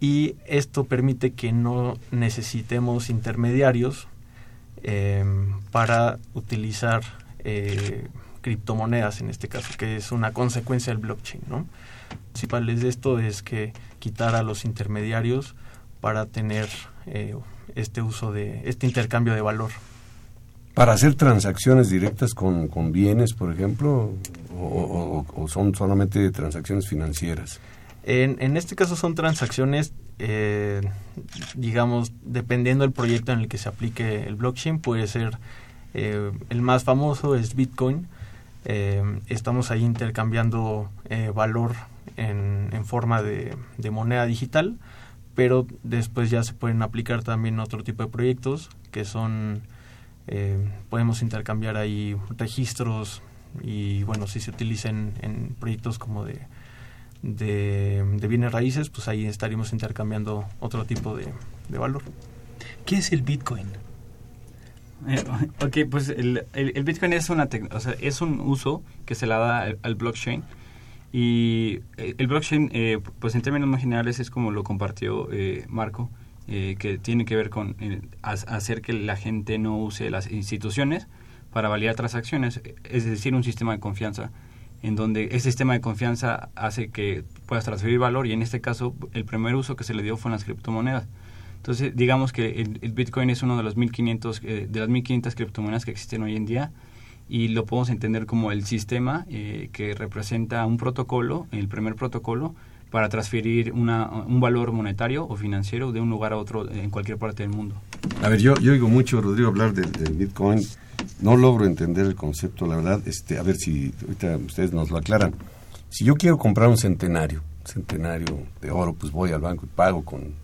y esto permite que no necesitemos intermediarios eh, para utilizar criptomonedas en este caso, que es una consecuencia del blockchain. ¿no? Lo principal de esto es que quitar a los intermediarios para tener eh, este uso de este intercambio de valor. Para hacer transacciones directas con, con bienes, por ejemplo, o, o, o, son solamente transacciones financieras. En, en este caso son transacciones, eh, digamos, dependiendo del proyecto en el que se aplique el blockchain, puede ser eh, el más famoso es Bitcoin. Eh, estamos ahí intercambiando valor en, en forma de, de moneda digital pero después ya se pueden aplicar también otro tipo de proyectos que son, eh, podemos intercambiar ahí registros y bueno, si se utilizan en proyectos como de, de, de, bienes raíces, pues ahí estaríamos intercambiando otro tipo de, de valor. ¿Qué es el Bitcoin? Eh, ok, pues el, el, el, Bitcoin es, una o sea, es un uso que se le da al, al blockchain y eh, el blockchain, eh, pues en términos más generales es como lo compartió eh, Marco, eh, que tiene que ver con eh, hacer que la gente no use las instituciones para validar transacciones, es decir, un sistema de confianza, en donde ese sistema de confianza hace que puedas transferir valor y en este caso el primer uso que se le dio fue en las criptomonedas. Entonces, digamos que el, el Bitcoin es uno de los 1500 de las 1500 criptomonedas que existen hoy en día y lo podemos entender como el sistema eh, que representa un protocolo, el primer protocolo, para transferir una, un valor monetario o financiero de un lugar a otro en cualquier parte del mundo. A ver, yo, yo oigo mucho, Rodrigo, hablar del, Bitcoin. No logro entender el concepto, la verdad. Este, a ver si ahorita ustedes nos lo aclaran. Si yo quiero comprar un centenario, centenario de oro, pues voy al banco y pago con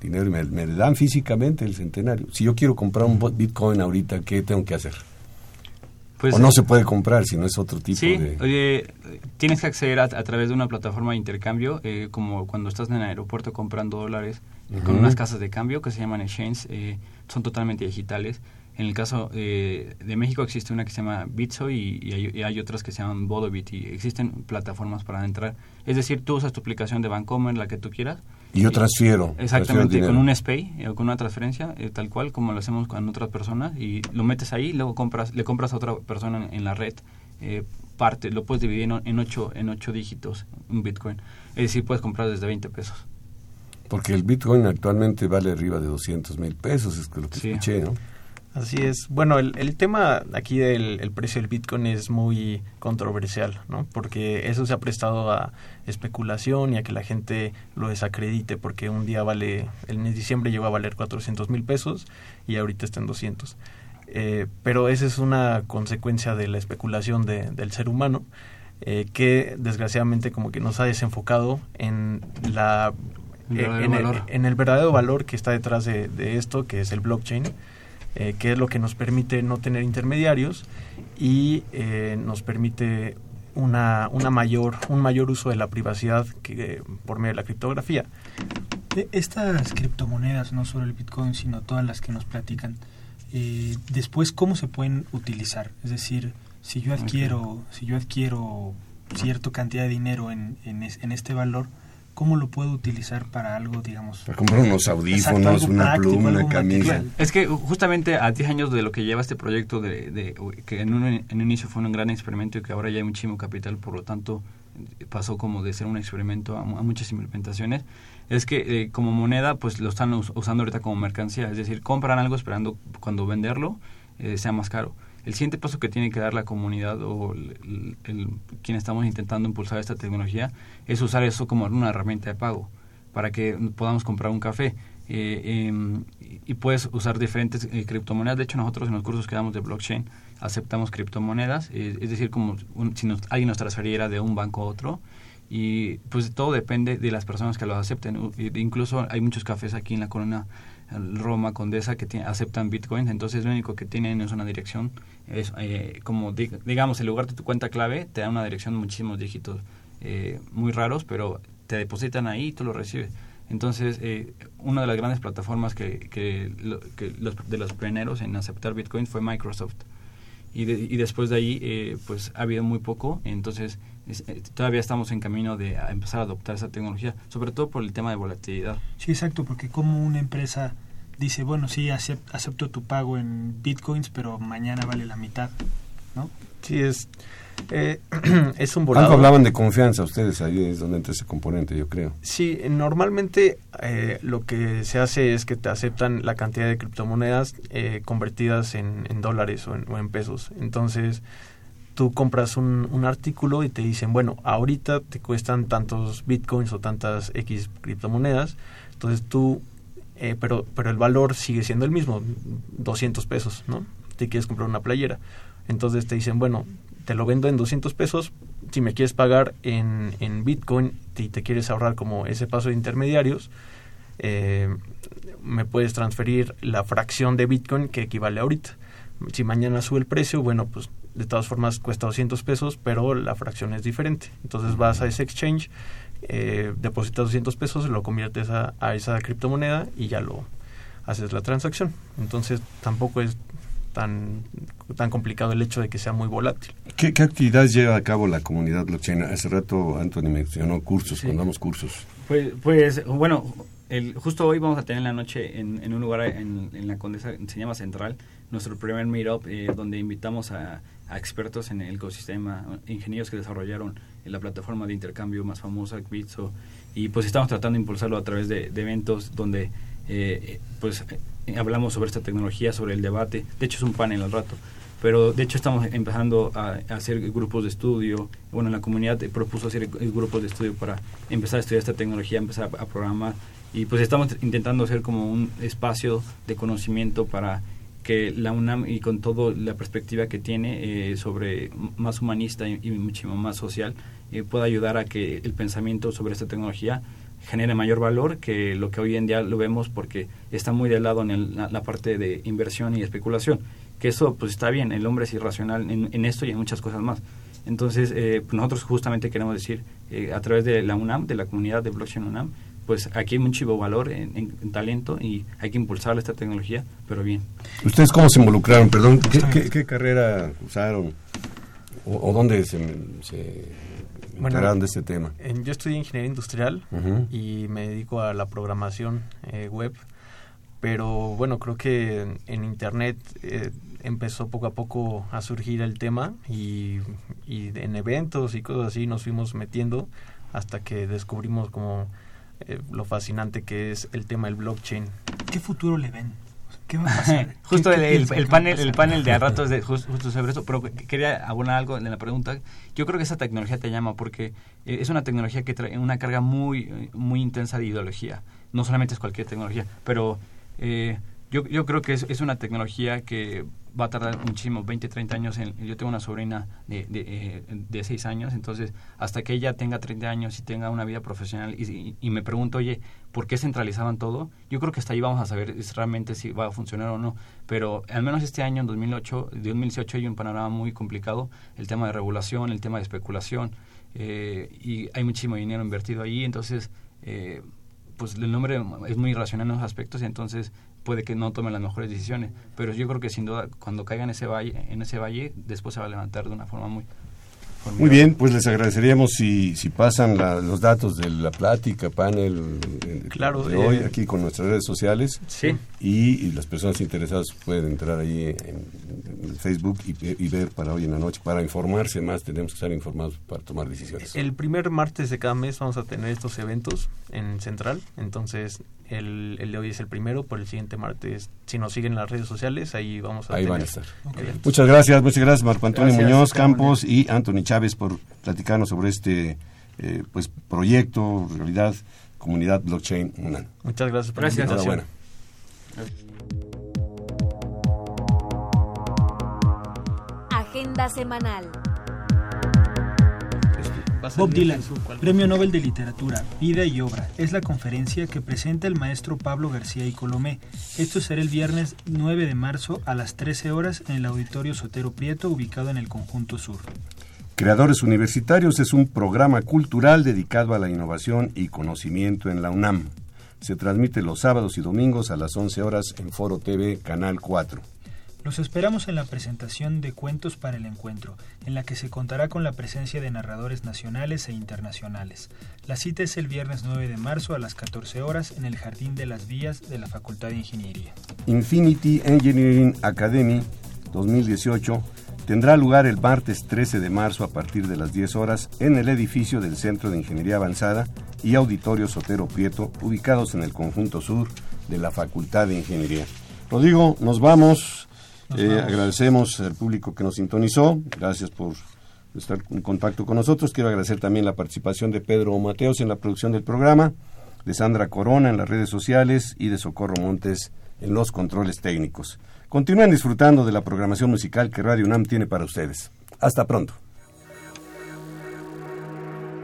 dinero y me, me dan físicamente el centenario. Si yo quiero comprar un Bitcoin ahorita, ¿qué tengo que hacer? Pues, o no se puede comprar, si no es otro tipo sí, de... Oye, tienes que acceder a, a, través de una plataforma de intercambio, eh, como cuando estás en el aeropuerto comprando dólares, uh -huh. con unas casas de cambio que se llaman exchange, eh, son totalmente digitales. En el caso eh, de México existe una que se llama Bitso y, y, hay, y, hay, otras que se llaman Bodobit y existen plataformas para entrar. Es decir, tú usas tu aplicación de Bancomer, la que tú quieras. Y yo transfiero. Exactamente, transfiero con un SPAY o con una transferencia, eh, tal cual como lo hacemos con otras personas y lo metes ahí y luego compras, le compras a otra persona en, en la red. Eh, parte, lo puedes dividir en, en, ocho, en ocho dígitos, un Bitcoin. Es decir, puedes comprar desde 20 pesos. Porque el Bitcoin actualmente vale arriba de 200 mil pesos, es lo que sí. escuché, ¿no? Así es. Bueno, el, el tema aquí del el precio del Bitcoin es muy controversial, ¿no? Porque eso se ha prestado a especulación y a que la gente lo desacredite, porque un día vale, en diciembre llegó a valer 400 mil pesos y ahorita está en 200. Eh, pero esa es una consecuencia de la especulación de, del ser humano eh, que desgraciadamente como que nos ha desenfocado en la El eh, verdadero en, el, valor. en el verdadero valor que está detrás de, de esto que es el blockchain eh, que es lo que nos permite no tener intermediarios y eh, nos permite una, una mayor un mayor uso de la privacidad que por medio de la criptografía estas criptomonedas, no solo el Bitcoin, sino todas las que nos platican, eh, después, ¿cómo se pueden utilizar? Es decir, si yo adquiero, si yo adquiero cierta cantidad de dinero en, en, es- en este valor, ¿cómo lo puedo utilizar para algo, digamos? Para comprar unos audífonos, Exacto, una práctico, pluma, una camisa. material. Es que justamente a 10 años de lo que lleva este proyecto, de, de- que en un, en un inicio fue un gran experimento y que ahora ya hay muchísimo capital, por lo tanto eh, pasó como de ser un experimento a, mu- a muchas implementaciones, es que eh, como moneda pues lo están us- usando ahorita como mercancía, es decir, compran algo esperando cuando venderlo eh, sea más caro. El siguiente paso que tiene que dar la comunidad o el, quien estamos intentando impulsar esta tecnología es usar eso como una herramienta de pago para que podamos comprar un café. Eh, em, y puedes usar diferentes eh, criptomonedas. De hecho, nosotros en los cursos que damos de blockchain aceptamos criptomonedas, eh, es decir, como un- si nos- alguien nos transferiera de un banco a otro. Y pues todo depende de las personas que lo acepten. Incluso hay muchos cafés aquí en la corona Roma Condesa que aceptan bitcoins, entonces lo único que tienen es una dirección, es eh, como dig- digamos, en lugar de tu cuenta clave, te da una dirección muchísimos dígitos eh, muy raros, pero te depositan ahí y tú lo recibes. Entonces, eh, una de las grandes plataformas que, que, que los, de los pioneros en aceptar Bitcoin fue Microsoft. Y, de- y después de ahí, eh, pues ha habido muy poco. Entonces, es- eh, todavía estamos en camino de empezar a adoptar esa tecnología, sobre todo por el tema de volatilidad. Sí, exacto, porque como una empresa dice, bueno, sí, acep- acepto tu pago en bitcoins, pero mañana vale la mitad, ¿no? sí es eh, es un Algo volado hablaban de confianza ustedes, ahí es donde entra ese componente, yo creo. Sí, normalmente eh, lo que se hace es que te aceptan la cantidad de criptomonedas eh, convertidas en, en dólares o en, o en pesos. Entonces, tú compras un, un artículo y te dicen, bueno, ahorita te cuestan tantos bitcoins o tantas X criptomonedas. Entonces tú, eh, pero, pero el valor sigue siendo el mismo, 200 pesos, ¿no? Te quieres comprar una playera. Entonces te dicen, bueno, te lo vendo en 200 pesos, si me quieres pagar en, en Bitcoin y te quieres ahorrar como ese paso de intermediarios, eh, me puedes transferir la fracción de Bitcoin que equivale ahorita. Si mañana sube el precio, bueno, pues de todas formas cuesta 200 pesos, pero la fracción es diferente. Entonces vas a ese exchange, eh, depositas 200 pesos, lo conviertes a, a esa criptomoneda y ya lo haces la transacción. Entonces tampoco es tan, tan complicado el hecho de que sea muy volátil. ¿Qué, qué actividades lleva a cabo la comunidad blockchain? Hace rato Anthony mencionó cursos, Sí. cuando damos cursos. Pues, pues bueno, el, justo hoy vamos a tener en la noche en, en un lugar en, en la Condesa, se llama Central, nuestro primer meetup, eh, donde invitamos a, a expertos en el ecosistema, ingenieros que desarrollaron la plataforma de intercambio más famosa, Bitso, y pues estamos tratando de impulsarlo a través de, de eventos donde eh, pues eh, hablamos sobre esta tecnología, sobre el debate, de hecho es un panel al rato, pero de hecho estamos empezando a, a hacer grupos de estudio, bueno, la comunidad propuso hacer grupos de estudio para empezar a estudiar esta tecnología, empezar a, a programar, y pues estamos intentando hacer como un espacio de conocimiento para que la UNAM y con toda la perspectiva que tiene eh, sobre más humanista y, y muchísimo más social eh, pueda ayudar a que el pensamiento sobre esta tecnología genere mayor valor que lo que hoy en día lo vemos porque está muy de lado en el- la, la parte de inversión y especulación. Que eso pues está bien el hombre es irracional en, en esto y en muchas cosas más. Entonces eh, nosotros justamente queremos decir eh, a través de la UNAM de la comunidad de blockchain UNAM pues aquí hay mucho valor en, en- en talento y hay que impulsar esta tecnología pero bien ¿Ustedes cómo se involucraron? Perdón, ¿qué, qué- qué carrera usaron? ¿O, o dónde se, se Bueno, enteraron de este tema? En- yo estudié ingeniería industrial y me dedico a la programación eh, web, pero bueno, creo que en, en internet eh, empezó poco a poco a surgir el tema y, y en eventos y cosas así nos fuimos metiendo hasta que descubrimos como eh, lo fascinante que es el tema del blockchain. ¿Qué futuro le ven? ¿Qué va a pasar? justo ¿Qué- el, qué a panel el panel de al rato es de jus- justo sobre eso, pero quería abonar algo en la pregunta. Yo creo que esa tecnología te llama porque eh, es una tecnología que trae una carga muy muy intensa de ideología. No solamente es cualquier tecnología, pero eh, yo, yo creo que es, es una tecnología que va a tardar muchísimo, 20, 30 años. En, yo tengo una sobrina de, de, eh, de 6 años, entonces hasta que ella tenga 30 años y tenga una vida profesional y, me pregunto, oye, ¿por qué centralizaban todo? Yo creo que hasta ahí vamos a saber realmente si va a funcionar o no. Pero al menos este año, en 2008, 2018, hay un panorama muy complicado. El tema de regulación, el tema de especulación, eh, y hay muchísimo dinero invertido ahí, entonces... eh, pues el nombre es muy irracional en esos aspectos y entonces puede que no tomen las mejores decisiones. Pero yo creo que sin duda cuando caiga en ese valle, en ese valle después se va a levantar de una forma muy Muy bien, pues les agradeceríamos si, si pasan la- los datos de la plática, panel eh, Claro, de hoy eh, aquí con nuestras redes sociales. Sí. Y, y las personas interesadas pueden entrar ahí en, en Facebook y, y ver para hoy en la noche, para informarse más, tenemos que estar informados para tomar decisiones. El primer martes de cada mes vamos a tener estos eventos en Central, entonces el, el de hoy es el primero, por el siguiente martes, si nos siguen en las redes sociales, ahí vamos a Ahí tener van a estar. eventos. Muchas gracias, muchas gracias Marco Antonio Gracias, Muñoz Campos y Anthony Chávez por platicarnos sobre este eh, pues proyecto, realidad, comunidad blockchain UNAM. Muchas gracias por Gracias. la invitación. Agenda semanal. Bob Dylan, Premio Nobel de Literatura, Vida y Obra, es la conferencia que presenta el maestro Pablo García y Colomé. Esto será el viernes 9 de marzo a las 13 horas en el Auditorio Sotero Prieto, ubicado en el Conjunto Sur. Creadores Universitarios es un programa cultural dedicado a la innovación y conocimiento en la UNAM. Se transmite los sábados y domingos a las 11 horas en Foro TV, Canal 4. Los esperamos en la presentación de Cuentos para el Encuentro, en la que se contará con la presencia de narradores nacionales e internacionales. La cita es el viernes 9 de marzo a las 14 horas en el Jardín de las Vías de la Facultad de Ingeniería. Infinity Engineering Academy 2018 tendrá lugar el martes 13 de marzo a partir de las 10 horas en el edificio del Centro de Ingeniería Avanzada y Auditorio Sotero Prieto, ubicados en el conjunto sur de la Facultad de Ingeniería. Rodrigo, nos vamos. Nos Eh, vamos. agradecemos al público que nos sintonizó. Gracias por estar en contacto con nosotros. Quiero agradecer también la participación de Pedro Mateos en la producción del programa, de Sandra Corona en las redes sociales y de Socorro Montes en los controles técnicos. Continúen disfrutando de la programación musical que Radio UNAM tiene para ustedes. Hasta pronto.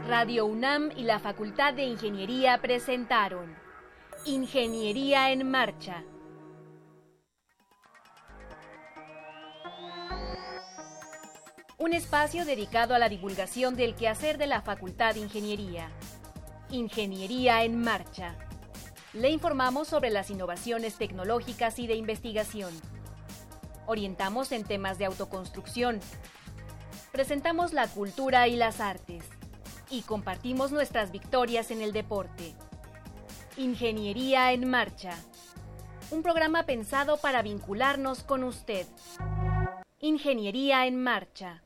Radio UNAM y la Facultad de Ingeniería presentaron Ingeniería en Marcha. Un espacio dedicado a la divulgación del quehacer de la Facultad de Ingeniería. Ingeniería en Marcha. Le informamos sobre las innovaciones tecnológicas y de investigación. Orientamos en temas de autoconstrucción. Presentamos la cultura y las artes. Y compartimos nuestras victorias en el deporte. Ingeniería en Marcha. Un programa pensado para vincularnos con usted. Ingeniería en Marcha.